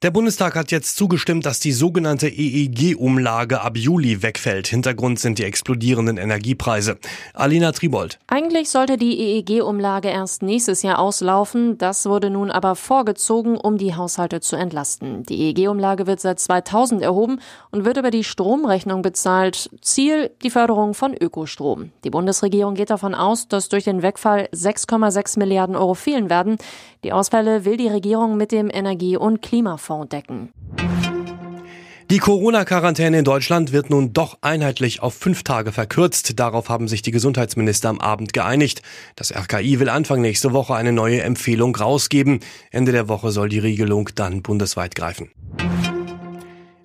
Der Bundestag hat jetzt zugestimmt, dass die sogenannte EEG-Umlage ab Juli wegfällt. Hintergrund sind die explodierenden Energiepreise. Alina Tribold. Eigentlich sollte die EEG-Umlage erst nächstes Jahr auslaufen. Das wurde nun aber vorgezogen, um die Haushalte zu entlasten. Die EEG-Umlage wird seit 2000 erhoben und wird über die Stromrechnung bezahlt. Ziel die Förderung von Ökostrom. Die Bundesregierung geht davon aus, dass durch den Wegfall 6,6 Milliarden Euro fehlen werden. Die Ausfälle will die Regierung mit dem Energie- und Klimafonds Fonds decken. Die Corona-Quarantäne in Deutschland wird nun doch einheitlich auf fünf Tage verkürzt. Darauf haben sich die Gesundheitsminister am Abend geeinigt. Das RKI will Anfang nächste Woche eine neue Empfehlung rausgeben. Ende der Woche soll die Regelung dann bundesweit greifen.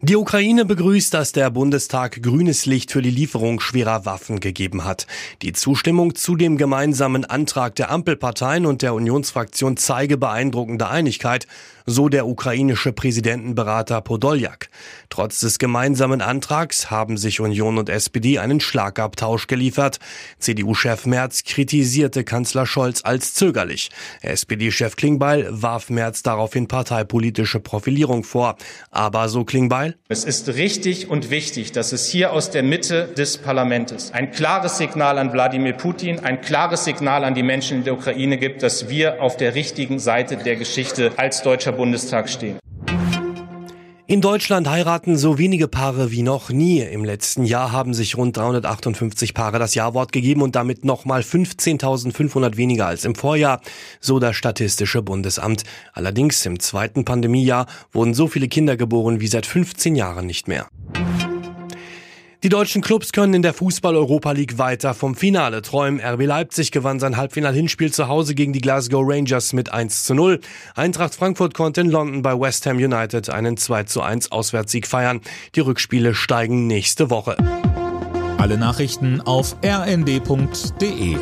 Die Ukraine begrüßt, dass der Bundestag grünes Licht für die Lieferung schwerer Waffen gegeben hat. Die Zustimmung zu dem gemeinsamen Antrag der Ampelparteien und der Unionsfraktion zeige beeindruckende Einigkeit, so der ukrainische Präsidentenberater Podoljak. Trotz des gemeinsamen Antrags haben sich Union und SPD einen Schlagabtausch geliefert. CDU-Chef Merz kritisierte Kanzler Scholz als zögerlich. SPD-Chef Klingbeil warf Merz daraufhin parteipolitische Profilierung vor. Aber so Klingbeil, es ist richtig und wichtig, dass es hier aus der Mitte des Parlaments ein klares Signal an Wladimir Putin, ein klares Signal an die Menschen in der Ukraine gibt, dass wir auf der richtigen Seite der Geschichte als Deutscher Bundestag stehen. In Deutschland heiraten so wenige Paare wie noch nie. Im letzten Jahr haben sich rund 358 Paare das Jawort gegeben und damit nochmal 15.500 weniger als im Vorjahr, so das Statistische Bundesamt. Allerdings im zweiten Pandemiejahr wurden so viele Kinder geboren wie seit 15 Jahren nicht mehr. Die deutschen Clubs können in der Fußball-Europa League weiter vom Finale träumen. RB Leipzig gewann sein Halbfinal-Hinspiel zu Hause gegen die Glasgow Rangers mit 1 zu 0. Eintracht Frankfurt konnte in London bei West Ham United einen 2 zu 1 Auswärtssieg feiern. Die Rückspiele steigen nächste Woche. Alle Nachrichten auf rnd.de